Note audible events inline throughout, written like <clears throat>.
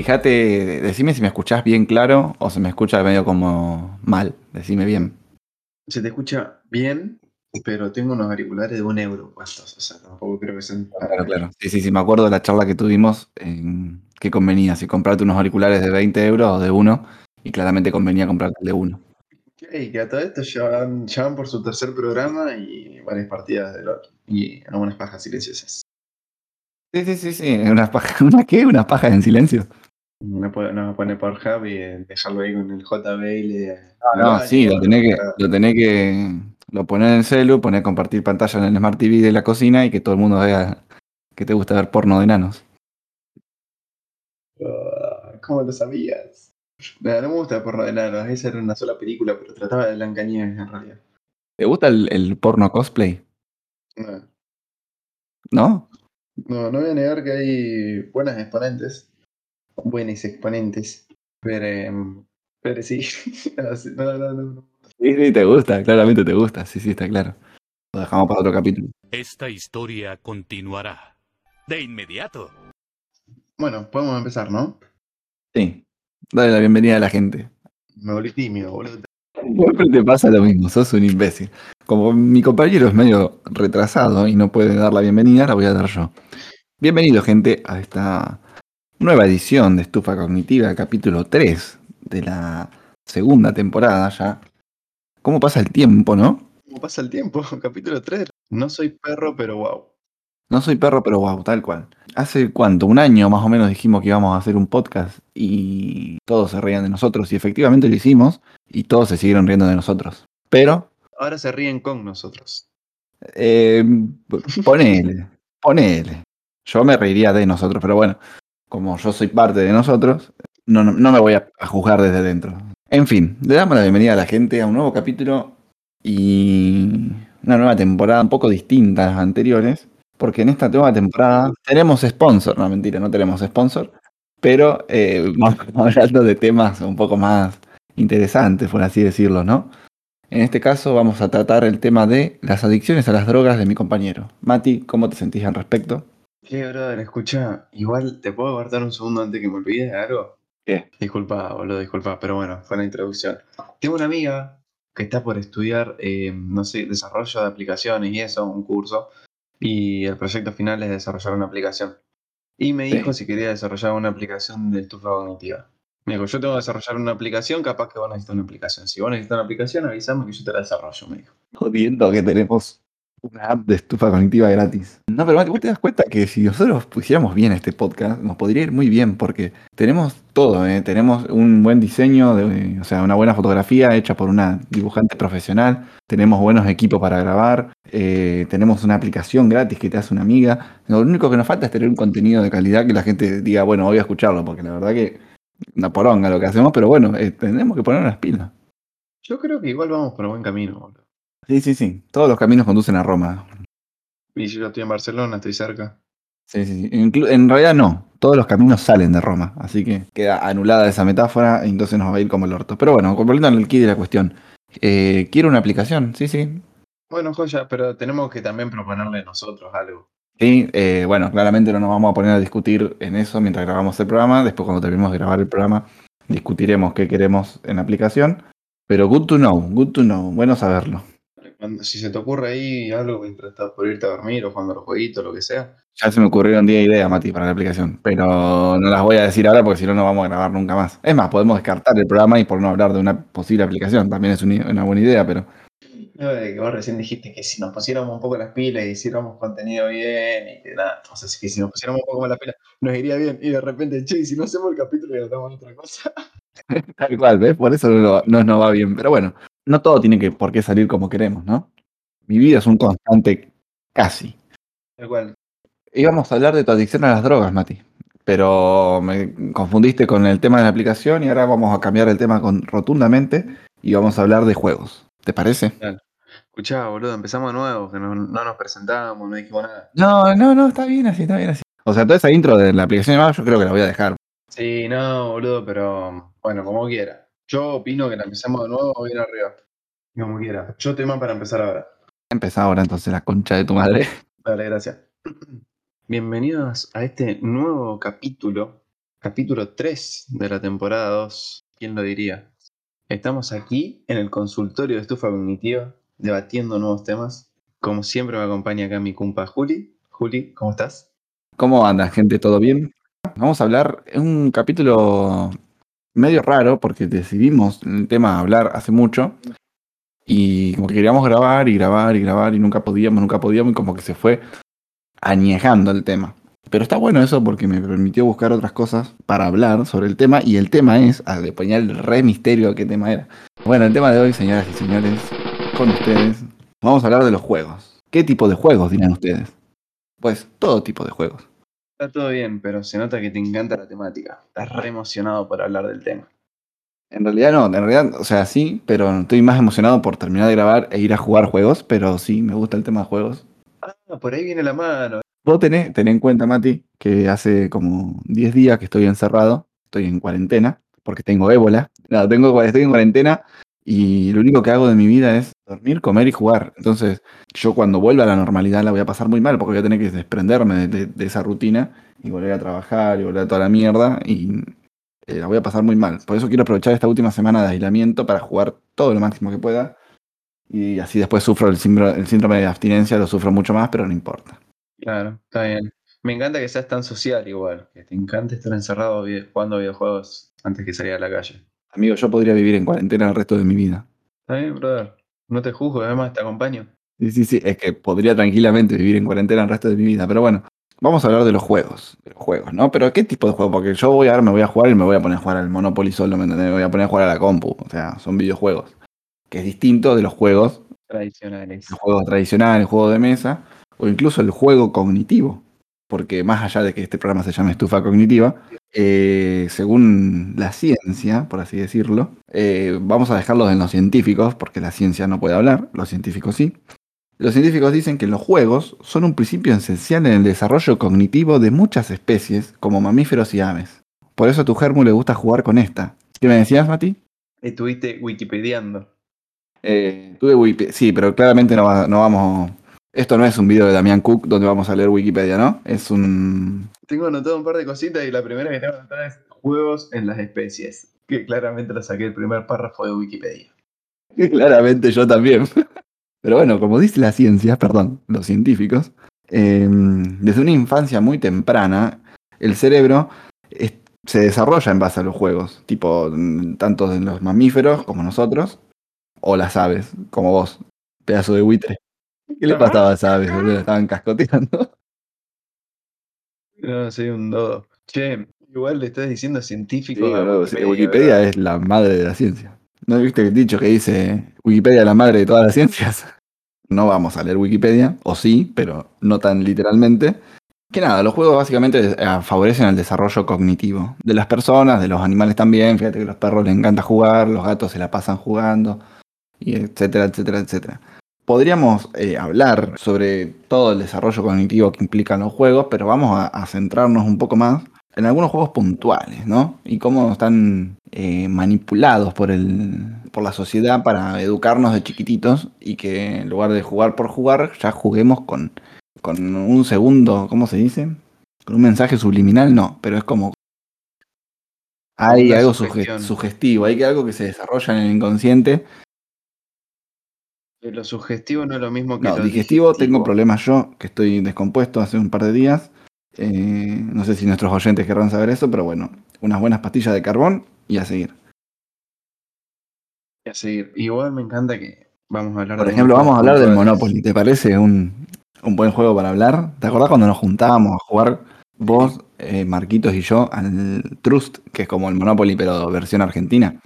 Fíjate, decime si me escuchás bien claro o se me escucha medio como mal. Decime bien. Se te escucha bien, pero tengo unos auriculares de un euro puestos. O sea, tampoco creo que sean. Claro, claro. Sí, sí, sí, me acuerdo de la charla que tuvimos en qué convenía, si comprarte unos auriculares de 20 euros o de uno, y claramente convenía comprarte el de uno. Ok, que a todo esto ya van, ya van por su tercer programa y varias partidas de LOL. Y algunas pajas silenciosas. Sí, sí, sí, sí. ¿Una, paja, <laughs> ¿Una qué? ¿Una paja en silencio? No puede, no pone por hub y dejarlo ahí con el JB y le. No, no, sí, lo tenés que, lo tenés que. Lo poner en el celu, poner compartir pantalla en el Smart TV de la cocina y que todo el mundo vea que te gusta ver porno de enanos. Ah, ¿Cómo lo sabías? No, no me gusta el porno de enanos, esa era una sola película, pero trataba de Blancanieves en realidad. ¿Te gusta el, el porno cosplay? No, ¿No? no, no voy a negar que hay buenas exponentes, buenos exponentes, pero, em, pero sí, <laughs> no, sí, no, no, no, no. Sí, sí, te gusta, claramente te gusta. Sí, sí, está claro. Lo dejamos para otro capítulo. Esta historia continuará. De inmediato. Bueno, podemos empezar, ¿no? Sí. Dale la bienvenida a la gente. Me volví tímido, boludo. Siempre te pasa lo mismo, sos un imbécil. Como mi compañero es medio retrasado y no puede dar la bienvenida, la voy a dar yo. Bienvenido, gente, a esta nueva edición de Estufa Cognitiva, capítulo 3 de la segunda temporada ya. ¿Cómo pasa el tiempo, no? ¿Cómo pasa el tiempo? <laughs> Capítulo 3. No soy perro, pero wow. No soy perro, pero wow, tal cual. Hace cuánto, un año más o menos dijimos que íbamos a hacer un podcast y todos se reían de nosotros y efectivamente lo hicimos y todos se siguieron riendo de nosotros. Pero, Ahora se ríen con nosotros. eh, ponele, ponele. Yo me reiría de nosotros, pero bueno, como yo soy parte de nosotros, no, no, no me voy a, juzgar desde dentro. En fin, le damos la bienvenida a la gente a un nuevo capítulo y una nueva temporada un poco distinta a las anteriores, porque en esta nueva temporada tenemos sponsor, no mentira, no tenemos sponsor, pero eh, <laughs> vamos hablando de temas un poco más interesantes, por así decirlo, ¿no? En este caso vamos a tratar el tema de las adicciones a las drogas de mi compañero. Mati, ¿cómo te sentís al respecto? ¿Qué, brother? Escucha, igual te puedo guardar un segundo antes que me olvide de algo. ¿Qué? Disculpa, boludo, disculpa, pero bueno, fue la introducción. Tengo una amiga que está por estudiar, eh, no sé, desarrollo de aplicaciones y eso, un curso, y el proyecto final es desarrollar una aplicación. Y me dijo si quería desarrollar una aplicación de estufa cognitiva. Me dijo, yo tengo que desarrollar una aplicación, capaz que vos necesitas una aplicación. Si vos necesitas una aplicación, avísame que yo te la desarrollo, me dijo. Jodiendo que tenemos una app de estufa cognitiva gratis. No, pero vos te das cuenta que si nosotros pusiéramos bien este podcast, nos podría ir muy bien, porque tenemos todo, ¿eh? tenemos un buen diseño, o sea, una buena fotografía hecha por una dibujante profesional, tenemos buenos equipos para grabar, eh, tenemos una aplicación gratis que te hace una amiga. Lo único que nos falta es tener un contenido de calidad que la gente diga, bueno, voy a escucharlo, porque la verdad que una poronga lo que hacemos, pero bueno, eh, tenemos que poner las pilas. Yo creo que igual vamos por buen camino, boludo. Sí, sí, sí. Todos los caminos conducen a Roma. Y yo estoy en Barcelona, estoy cerca. Sí, sí, sí. Inclu- en realidad no. Todos los caminos salen de Roma. Así que queda anulada esa metáfora y entonces nos va a ir como el orto. Pero bueno, volviendo al key de la cuestión. Eh, quiero una aplicación, sí, sí. Bueno, joya, pero tenemos que también proponerle nosotros algo. Sí, eh, bueno, claramente no nos vamos a poner a discutir en eso mientras grabamos el programa. Después, cuando terminemos de grabar el programa, discutiremos qué queremos en la aplicación. Pero good to know, good to know. Bueno saberlo. Si se te ocurre ahí algo mientras estás por irte a dormir o jugando a los jueguitos, lo que sea. Ya se me ocurrieron 10 ideas, Mati, para la aplicación. Pero no las voy a decir ahora porque si no, no vamos a grabar nunca más. Es más, podemos descartar el programa y por no hablar de una posible aplicación. También es un- una buena idea, pero No, de que vos recién dijiste que si nos pusiéramos un poco las pilas y hiciéramos contenido bien y que nada, o sea, que si nos pusiéramos un poco más las pilas, nos iría bien. Y de repente, che, si no hacemos el capítulo y de otra cosa. <laughs> tal cual, ¿ves? Por eso no, no nos va bien. Pero bueno, no todo tiene que por qué salir como queremos, ¿no? Mi vida es un constante casi. Tal cual. Íbamos a hablar de tu adicción a las drogas, Mati. Pero me confundiste con el tema de la aplicación y ahora vamos a cambiar el tema con, rotundamente y vamos a hablar de juegos. ¿Te parece? Escuchá, boludo, empezamos de nuevo, que no, no nos presentamos, no dijimos nada. No, no, no, está bien así, está bien así. O sea, toda esa intro de la aplicación de yo creo que la voy a dejar. Sí, no, boludo, pero bueno, como quiera. Yo opino que la empezamos de nuevo bien arriba. Como quiera. Yo tema para empezar ahora. Empezá ahora entonces la concha de tu madre. Dale, gracias. <clears throat> Bienvenidos a este nuevo capítulo Capítulo 3 de la temporada 2. ¿Quién lo diría? Estamos aquí en el consultorio de estufa cognitiva, debatiendo nuevos temas. Como siempre me acompaña acá mi compa Juli. Juli, ¿cómo estás? ¿Cómo anda, gente? ¿Todo bien? Vamos a hablar, es un capítulo medio raro porque decidimos el tema hablar hace mucho y como que queríamos grabar y grabar y grabar y nunca podíamos, nunca podíamos y como que se fue añejando el tema. Pero está bueno eso porque me permitió buscar otras cosas para hablar sobre el tema y el tema es, a le ponía el re misterio qué tema era. Bueno, el tema de hoy, señoras y señores, con ustedes, vamos a hablar de los juegos. ¿Qué tipo de juegos dirán ustedes? Pues todo tipo de juegos. Está todo bien, pero se nota que te encanta la temática. Estás re emocionado por hablar del tema. En realidad no, en realidad, o sea, sí, pero estoy más emocionado por terminar de grabar e ir a jugar juegos, pero sí, me gusta el tema de juegos. Ah, por ahí viene la mano. Vos tenés, tenés en cuenta, Mati, que hace como 10 días que estoy encerrado, estoy en cuarentena, porque tengo ébola. No, tengo, estoy en cuarentena y lo único que hago de mi vida es dormir, comer y jugar. Entonces, yo cuando vuelva a la normalidad la voy a pasar muy mal porque voy a tener que desprenderme de, esa rutina y volver a trabajar y volver a toda la mierda y eh, la voy a pasar muy mal. Por eso quiero aprovechar esta última semana de aislamiento para jugar todo lo máximo que pueda y así después sufro el síndrome, el síndrome de abstinencia, lo sufro mucho más, pero no importa. Claro, está bien. Me encanta que seas tan social igual, que te encanta estar encerrado jugando videojuegos antes que salir a la calle. Amigo, yo podría vivir en cuarentena el resto de mi vida. Está bien, brother. No te juzgo, además te acompaño. Sí, sí, sí, es que podría tranquilamente vivir en cuarentena el resto de mi vida, pero bueno, vamos a hablar de los juegos, de los juegos, ¿no? Pero ¿qué tipo de juego? Porque yo voy a ver, me voy a jugar y me voy a poner a jugar al Monopoly solo, ¿me entendés? Me voy a poner a jugar a la compu, o sea, son videojuegos, que es distinto de los juegos, Tradicionales. los juegos tradicionales, juegos de mesa, o incluso el juego cognitivo, porque más allá de que este programa se llame estufa cognitiva, eh, según la ciencia, por así decirlo, eh, vamos a dejarlo en los científicos, porque la ciencia no puede hablar, los científicos sí. Los científicos dicen que los juegos son un principio esencial en el desarrollo cognitivo de muchas especies, como mamíferos y aves. Por eso a tu germu le gusta jugar con esta. ¿Qué me decías, Mati? Estuviste wikipediando. Eh, tuve sí, pero claramente no, va- no vamos... Esto no es un video de Damián Cook donde vamos a leer Wikipedia, ¿no? Es un... Tengo anotado un par de cositas y la primera que tengo anotada es juegos en las especies. Que claramente lo saqué el primer párrafo de Wikipedia. <laughs> Claramente yo también. <laughs> Pero bueno, como dice la ciencia, perdón, los científicos, eh, desde una infancia muy temprana, el cerebro es- se desarrolla en base a los juegos, tipo tanto en los mamíferos como nosotros, o las aves, como vos, pedazo de buitre. ¿Qué le pasaba a aves? boludo? Estaban cascoteando. <laughs> No, soy un dodo. Che, igual le estás diciendo Sí, científico. a boludo, sí, Wikipedia, Wikipedia ¿verdad? es la madre de la ciencia. ¿No viste el dicho que dice Wikipedia es la madre de todas las ciencias? <laughs> No vamos a leer Wikipedia, o sí, pero no tan literalmente. Que nada, los juegos básicamente eh, favorecen el desarrollo cognitivo de las personas, de los animales también. Fíjate que a los perros les encanta jugar, los gatos se la pasan jugando, y etcétera, etcétera, etcétera. Podríamos eh, hablar sobre todo el desarrollo cognitivo que implican los juegos, pero vamos a, a centrarnos un poco más en algunos juegos puntuales, ¿no? Y cómo están eh, manipulados por, el, por la sociedad para educarnos de chiquititos y que en lugar de jugar por jugar, ya juguemos con, con un segundo, ¿cómo se dice? Con un mensaje subliminal, no, pero es como... Hay algo suge- sugestivo, hay algo que se desarrolla en el inconsciente. Lo sugestivo no es lo mismo que No, lo digestivo, tengo problemas yo, que estoy descompuesto hace un par de días. Eh, no sé si nuestros oyentes querrán saber eso, pero bueno, unas buenas pastillas de carbón y a seguir. Y a seguir. Igual me encanta que vamos a hablar Por de ejemplo, vamos a hablar del. Monopoly. ¿Te parece un, un buen juego para hablar? ¿Te acordás cuando nos juntábamos a jugar vos, eh, Marquitos y yo al Trust, que es como el Monopoly pero versión argentina?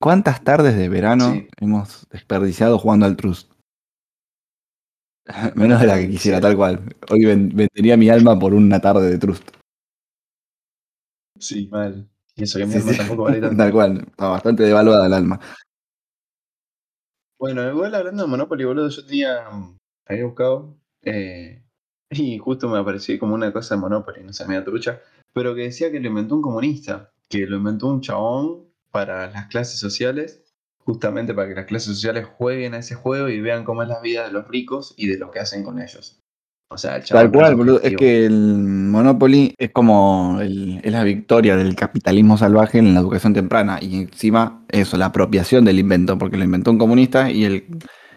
¿Cuántas tardes de verano Sí. hemos desperdiciado jugando al Trust? <laughs> Menos de la que quisiera, tal cual. Hoy ven- vendería mi alma por una tarde de Trust. Sí, mal. Y eso que mi Sí, alma sí. tampoco vale tanto. Tal cual. Está bastante devaluada el alma. Bueno, igual hablando de Monopoly, boludo, yo tenía. mm, Había buscado. eh, y justo me apareció como una cosa de Monopoly, no sé, media trucha. Pero que decía que lo inventó un comunista. Que lo inventó un chabón para las clases sociales. Justamente para que las clases sociales jueguen a ese juego y vean cómo es la vida de los ricos y de lo que hacen con ellos. O sea, el Tal cual, boludo. Es que el Monopoly es como el- es la victoria del capitalismo salvaje en la educación temprana. Y encima, eso, la apropiación del invento, porque lo inventó un comunista y el,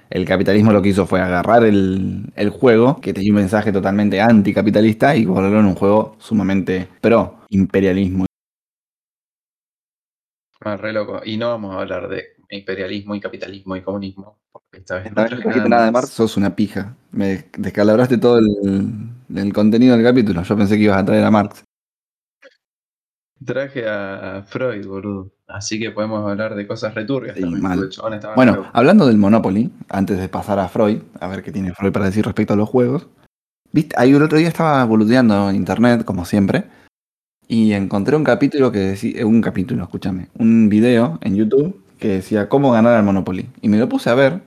el capitalismo lo que hizo fue agarrar el, el juego, que tenía un mensaje totalmente anticapitalista, y volverlo en un juego sumamente pro imperialismo. Ah, re loco. Y no vamos a hablar de imperialismo y capitalismo y comunismo. Porque esta vez no trajiste nada nada de. Marx, sos una pija. Me descalabraste todo el, el contenido del capítulo. Yo pensé que ibas a traer a Marx. Traje a Freud, boludo. Así que podemos hablar de cosas returbias Sí, mal. Bueno, hablando del Monopoly, antes de pasar a Freud, a ver qué tiene Freud para decir respecto a los juegos. ¿Viste? Ahí el otro día estaba boludeando en internet, como siempre, y encontré un capítulo que decía, eh, un capítulo, escúchame, un video en YouTube que decía cómo ganar al Monopoly. Y me lo puse a ver.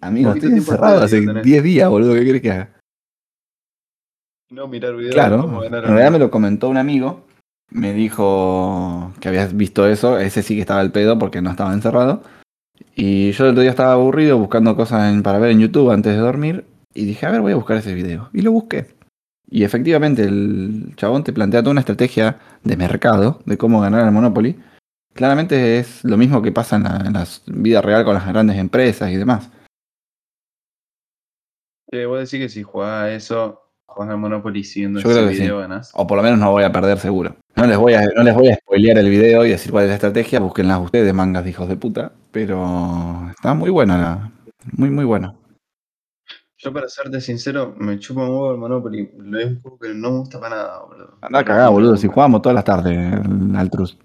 Amigo, estoy encerrado hace tenés. 10 días, boludo, ¿qué querés que haga? no mirar videos de Claro, cómo en realidad al- me lo comentó un amigo, me dijo que habías visto eso, ese sí que estaba el pedo porque no estaba encerrado. Y yo el otro día estaba aburrido buscando cosas en- para ver en YouTube antes de dormir y dije, a ver, voy a buscar ese video. Y lo busqué. Y efectivamente el chabón te plantea toda una estrategia de mercado, de cómo ganar el Monopoly. Claramente es lo mismo que pasa en la, en la vida real con las grandes empresas y demás. Eh, vos decís que si jugás a eso, jugás al Monopoly siguiendo Yo ese creo que sí. video ganás. O por lo menos no voy a perder seguro. No les voy a, no les voy a spoilear el video y decir cuál es la estrategia, búsquenla ustedes, mangas de hijos de puta. Pero está muy buena la. Muy, muy buena. Yo para serte sincero, me chupa un huevo el Monopoly. Lo es un juego que no me gusta para nada, boludo. Anda me boludo. Si jugamos todas las tardes al Trust.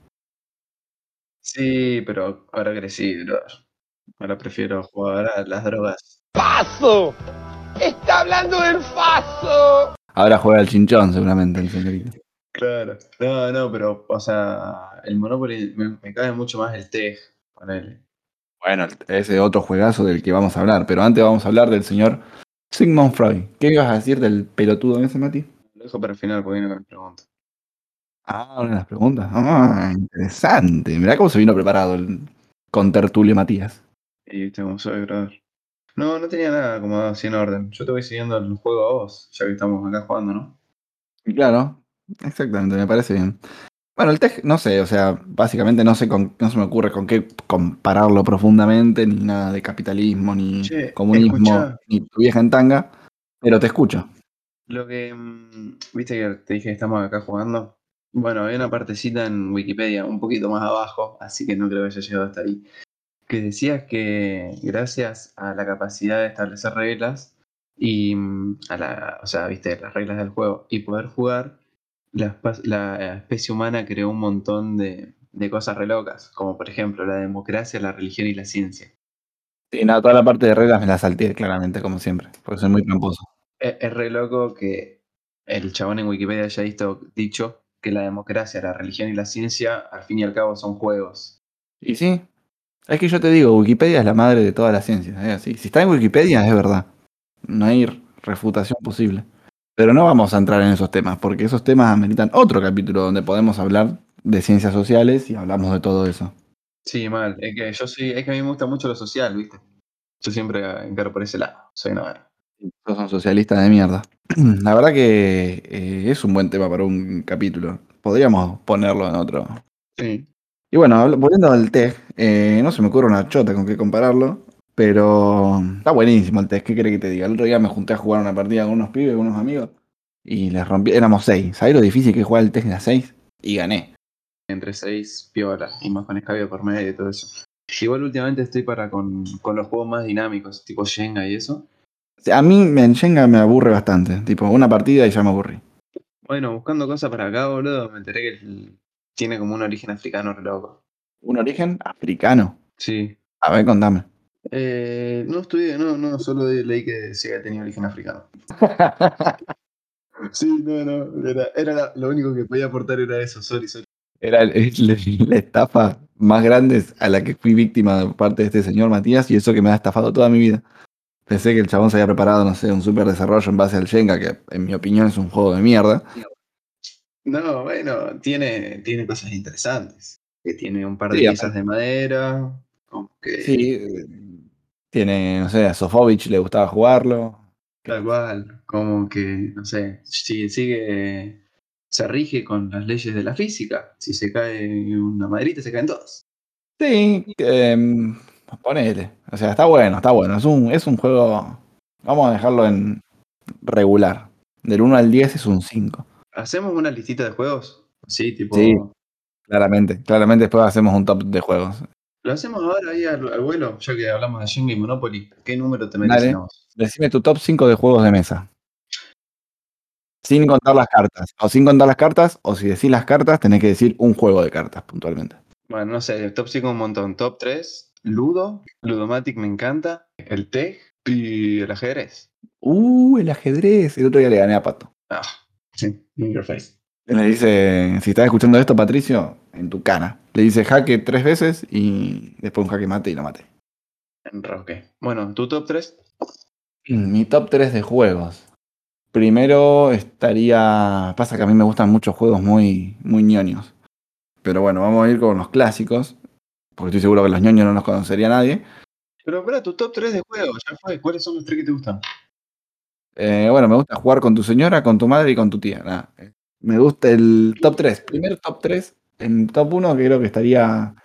Sí, pero ahora crecí, bro. Ahora prefiero jugar a las drogas. ¡Faso! ¡Está hablando del Faso! Ahora juega al chinchón, seguramente, el señorito. Claro. No, no, pero, o sea, el Monopoly me, me cae mucho más el TEG, ponele. Bueno, ese otro juegazo del que vamos a hablar. Pero antes vamos a hablar del señor Sigmund Freud. ¿Qué ibas a decir del pelotudo ese, Mati? Lo dejo para el final porque viene con la pregunta. Ah, una de las preguntas. Ah, interesante. Mirá cómo se vino preparado el con tertulio Matías. Y viste cómo soy, brother. No, no tenía nada como así en orden. Yo te voy siguiendo el juego a vos, ya que estamos acá jugando, ¿no? Claro, exactamente, me parece bien. Bueno, el TEG, no sé, o sea, básicamente no sé con, no se me ocurre con qué compararlo profundamente, ni nada de capitalismo, ni Che, comunismo, ni tu vieja en tanga, pero te escucho. Lo que. mm, Viste que te dije que estamos acá jugando. Bueno, hay una partecita en Wikipedia, un poquito más abajo, así que no creo que haya llegado hasta ahí. Que decías que gracias a la capacidad de establecer reglas y mm, a la. O sea, viste, las reglas del juego y poder jugar, la, la especie humana creó un montón de, de cosas re locas, como por ejemplo la democracia, la religión y la ciencia. Sí, nada, toda la parte de reglas me la salté claramente, como siempre, porque soy muy tramposo. Es, es re loco que el chabón en Wikipedia haya visto, dicho que la democracia, la religión y la ciencia, al fin y al cabo, son juegos. Y sí, es que yo te digo, Wikipedia es la madre de todas las ciencias, así. Si está en Wikipedia, es verdad. No hay refutación posible. Pero no vamos a entrar en esos temas, porque esos temas ameritan otro capítulo donde podemos hablar de ciencias sociales y hablamos de todo eso. Sí, mal. Es que yo soy, es que a mí me gusta mucho lo social, ¿viste? Yo siempre encaro por ese lado. Soy una Sos un socialista de mierda. <clears throat> La verdad que eh, es un buen tema para un capítulo. Podríamos ponerlo en otro. Sí. Y bueno, volviendo al TEG, eh, no se me ocurre una chota con qué compararlo, pero está buenísimo el TEG. ¿Qué quiere que te diga? El otro día me junté a jugar una partida con unos pibes, con unos amigos, y les rompí. Éramos seis. ¿Sabés lo difícil que es jugar el TEG de a seis? Y gané. Entre seis, piola. Y más con escabio por medio y todo eso. Igual últimamente estoy para con, con los juegos más dinámicos, tipo Shenga y eso. A mí en Shenga me aburre bastante. Tipo, una partida y ya me aburrí. Bueno, buscando cosas para acá, boludo, me enteré que tiene como un origen africano re loco. Un origen africano. Sí. A ver, contame. Eh, no estudié, no, no, solo leí que decía que tenía origen africano. <laughs> Sí, no, no, era, era lo único que podía aportar era eso, sorry, sorry. Era la estafa más grande a la que fui víctima de parte de este señor Matías y eso que me ha estafado toda mi vida. Pensé que el chabón se había preparado, no sé, un super desarrollo en base al Shenga, que en mi opinión es un juego de mierda. No, bueno, tiene, tiene cosas interesantes. Que tiene un par de Sí, piezas de madera, como que Sí, tiene, no sé, a Sofovich le gustaba jugarlo. Tal cual, como que, no sé, si sigue, se rige con las leyes de la física. Si se cae una maderita, se caen todas. Sí, eh, ponele. O sea, está bueno, está bueno. Es un, es un juego. Vamos a dejarlo en regular. Del 1 al 10 es un 5. ¿Hacemos una listita de juegos? Sí, tipo. Sí. Claramente, claramente después hacemos un top de juegos. Lo hacemos ahora ahí al, al vuelo, ya que hablamos de Jenga y Monopoly. ¿Qué número te vos? Decime tu top 5 de juegos de mesa. Sin contar las cartas. O sin contar las cartas, o si decís las cartas, tenés que decir un juego de cartas puntualmente. Bueno, no sé, top 5 un montón. Top 3, Ludo, Ludomatic me encanta, el TEG y el ajedrez. Uh, el ajedrez. El otro día le gané a Pato. Ah, sí, in your face. Le dice, si estás escuchando esto, Patricio, en tu cara. Le dice jaque tres veces y después un jaque mate y lo mate. Enroque. Bueno, ¿tu top 3? Mi top 3 de juegos. Primero estaría. Pasa que a mí me gustan muchos juegos muy, muy ñoños. Pero bueno, vamos a ir con los clásicos. Porque estoy seguro que los ñoños no los conocería nadie. Pero espera, tu top 3 de juegos, ya fue. ¿Cuáles son los tres que te gustan? Eh, bueno, me gusta jugar con tu señora, con tu madre y con tu tía. Nada. Eh, Me gusta el top 3. Primero top 3. En top 1 creo que estaría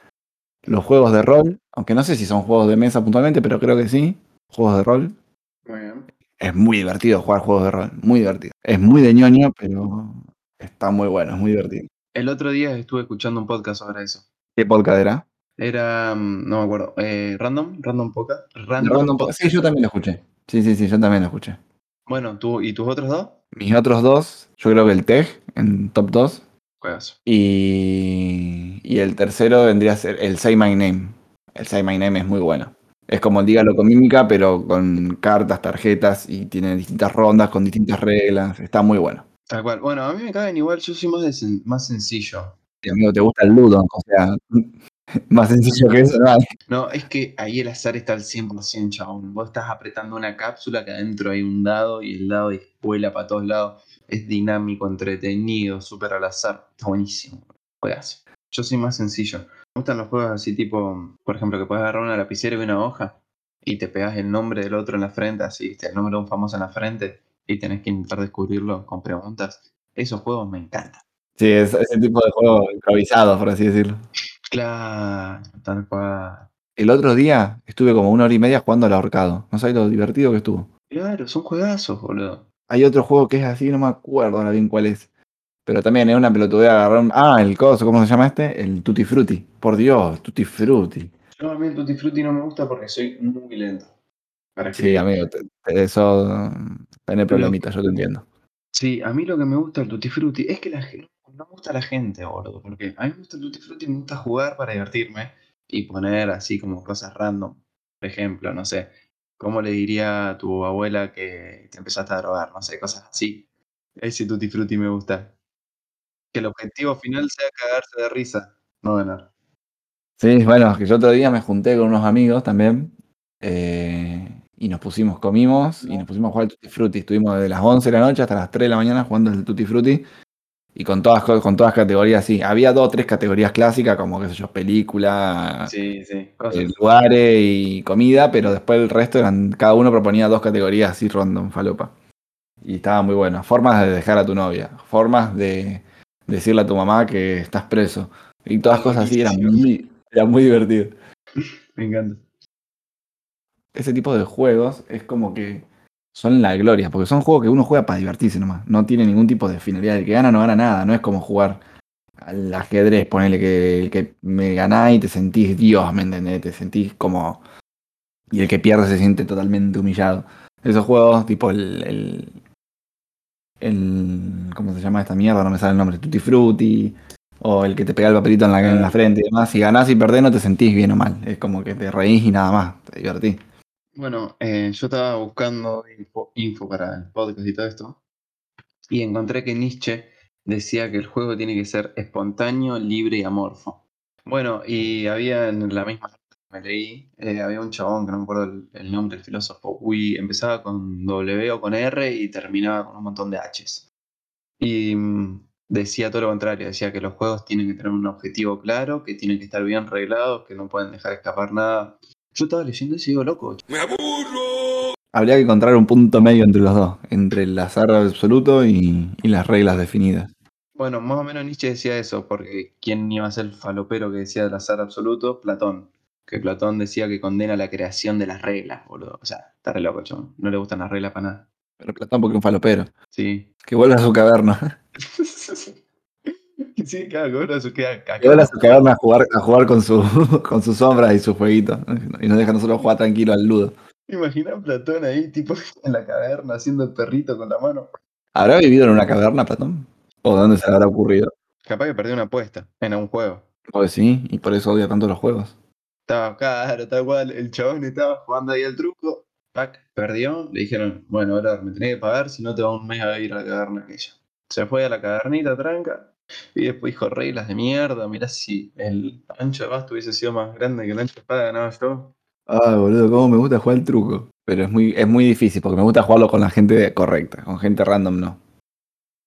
los juegos de rol. Aunque no sé si son juegos de mesa puntualmente, pero creo que sí. Juegos de rol. Muy bien. Es muy divertido jugar juegos de rol. Muy divertido. Es muy de ñoño, pero está muy bueno, es muy divertido. El otro día estuve escuchando un podcast sobre eso. ¿Qué podcast era? Era, mm, no me acuerdo, eh, Random, Random Podcast. Random. Podcast. Sí, yo también lo escuché. Sí, sí, sí, yo también lo escuché. Bueno, ¿tú, ¿y tus otros dos? Mis otros dos, yo creo que el TEG en top 2. Y, y el tercero vendría a ser el Say My Name. El Say My Name es muy bueno. Es como el Dígalo con mímica, pero con cartas, tarjetas y tiene distintas rondas con distintas reglas. Está muy bueno. Tal cual. Bueno, a mí me caben igual, yo soy más, de sen- más sencillo. Y amigo, te gusta el Ludo, o sea, <laughs> más sencillo que eso, no. No, es que ahí el azar está al 100%, chabón. Vos estás apretando una cápsula que adentro hay un dado y el dado vuela para todos lados. Es dinámico, entretenido, súper al azar. Está buenísimo. Juegazo. Yo soy más sencillo. Me gustan los juegos así tipo, por ejemplo, que puedes agarrar una lapicera y una hoja y te pegas el nombre del otro en la frente, así, ¿viste? el nombre de un famoso en la frente y tenés que intentar descubrirlo con preguntas. Esos juegos me encantan. Sí, es ese tipo de juego improvisado, por así decirlo. Claro, tal cual. El otro día estuve como una hora y media jugando al ahorcado. No sabes lo divertido que estuvo. Claro, son juegazos, boludo. Hay otro juego que es así, no me acuerdo ahora bien cuál es. Pero también es una pelotudea agarrar un... Ah, el coso, ¿cómo se llama este? El Tutti Frutti. Por Dios, Tutti Frutti. Yo a mí el Tutti Frutti no me gusta porque soy muy lento. Para Sí, amigo, te- te- eso tiene problemitas, yo te entiendo. Sí, a mí lo que me gusta del Tutti Frutti es que la gente, no me gusta la gente, boludo. Porque a mí me gusta el Tutti Frutti me gusta jugar para divertirme y poner así como cosas random. Por ejemplo, no sé, ¿cómo le diría a tu abuela que te empezaste a drogar? No sé, cosas así. Ese Tutti Frutti me gusta. Que el objetivo final sea cagarse de risa, no ganar. Sí, bueno, que yo otro día me junté con unos amigos también. eh, y nos pusimos, comimos y nos pusimos a jugar al Tutti Frutti. Estuvimos desde las 11 de la noche hasta las 3 de la mañana jugando el Tutti Frutti. Y con todas, co- con todas categorías, sí. Había dos o tres categorías clásicas, como, qué sé yo, película, Sí, sí, eh, cosas. lugares y comida, pero después el resto eran, cada uno proponía dos categorías así random, falopa. Y estaba muy bueno. Formas de dejar a tu novia, formas de decirle a tu mamá que estás preso. Y todas cosas así, eran muy, era muy divertido. <laughs> Me encanta. Ese tipo de juegos es como que son la gloria, porque son juegos que uno juega para divertirse nomás. No tiene ningún tipo de finalidad. El que gana no gana nada, no es como jugar al ajedrez, ponele que el que me ganás y te sentís Dios, ¿me entendés? Te sentís como. Y el que pierde se siente totalmente humillado. Esos juegos, tipo el. el, el- ¿Cómo se llama esta mierda? No me sale el nombre. Tutti Frutti. O el que te pega el papelito en la, en la frente y demás. Si ganás y perdés, no te sentís bien o mal. Es como que te reís y nada más. Te divertís. Bueno, eh, yo estaba buscando info, info para el podcast y todo esto. Y encontré que Nietzsche decía que el juego tiene que ser espontáneo, libre y amorfo. Bueno, y había en la misma que me leí, eh, había un chabón que no me acuerdo el, nombre, el filósofo, uy, empezaba con W o con R y terminaba con un montón de Hs. Y mm, decía todo lo contrario, decía que los juegos tienen que tener un objetivo claro, que tienen que estar bien reglados, que no pueden dejar escapar nada. Yo estaba leyendo eso y digo, loco, Habría que encontrar un punto medio entre los dos, entre el azar absoluto y, y las reglas definidas. Bueno, más o menos Nietzsche decía eso, porque ¿quién iba a ser el falopero que decía del azar absoluto? Platón. Que Platón decía que condena la creación de las reglas, boludo. O sea, está re loco, chabón. No le gustan las reglas para nada. Pero Platón porque es un falopero. Sí. Que vuelva a su caverna. <laughs> <laughs> sí, claro, ahora se queda acá. Que vuelva a su caverna a jugar, a jugar con, su, <laughs> con sus sombras y su fueguito. Y nos deja a nosotros jugar tranquilo al ludo. Imagina a Platón ahí, tipo, <laughs> en la caverna, haciendo el perrito con la mano. ¿Habrá vivido en una caverna, Platón? ¿O dónde se le habrá ocurrido? Capaz que perdió una apuesta en un juego. Pues sí, y por eso odia tanto los juegos. Estaba claro, tal cual. El chabón estaba jugando ahí al truco. Pac, perdió. Le dijeron, bueno, ahora me tenés que pagar, si no te va un mes a ir a la caverna aquella. Se fue a la cavernita tranca. Y después dijo, reglas de mierda. Mirá si el ancho de basto hubiese sido más grande que el ancho de espada ganaba yo. Ah, boludo, cómo me gusta jugar el truco. Pero es muy, es muy difícil, porque me gusta jugarlo con la gente correcta, con gente random no.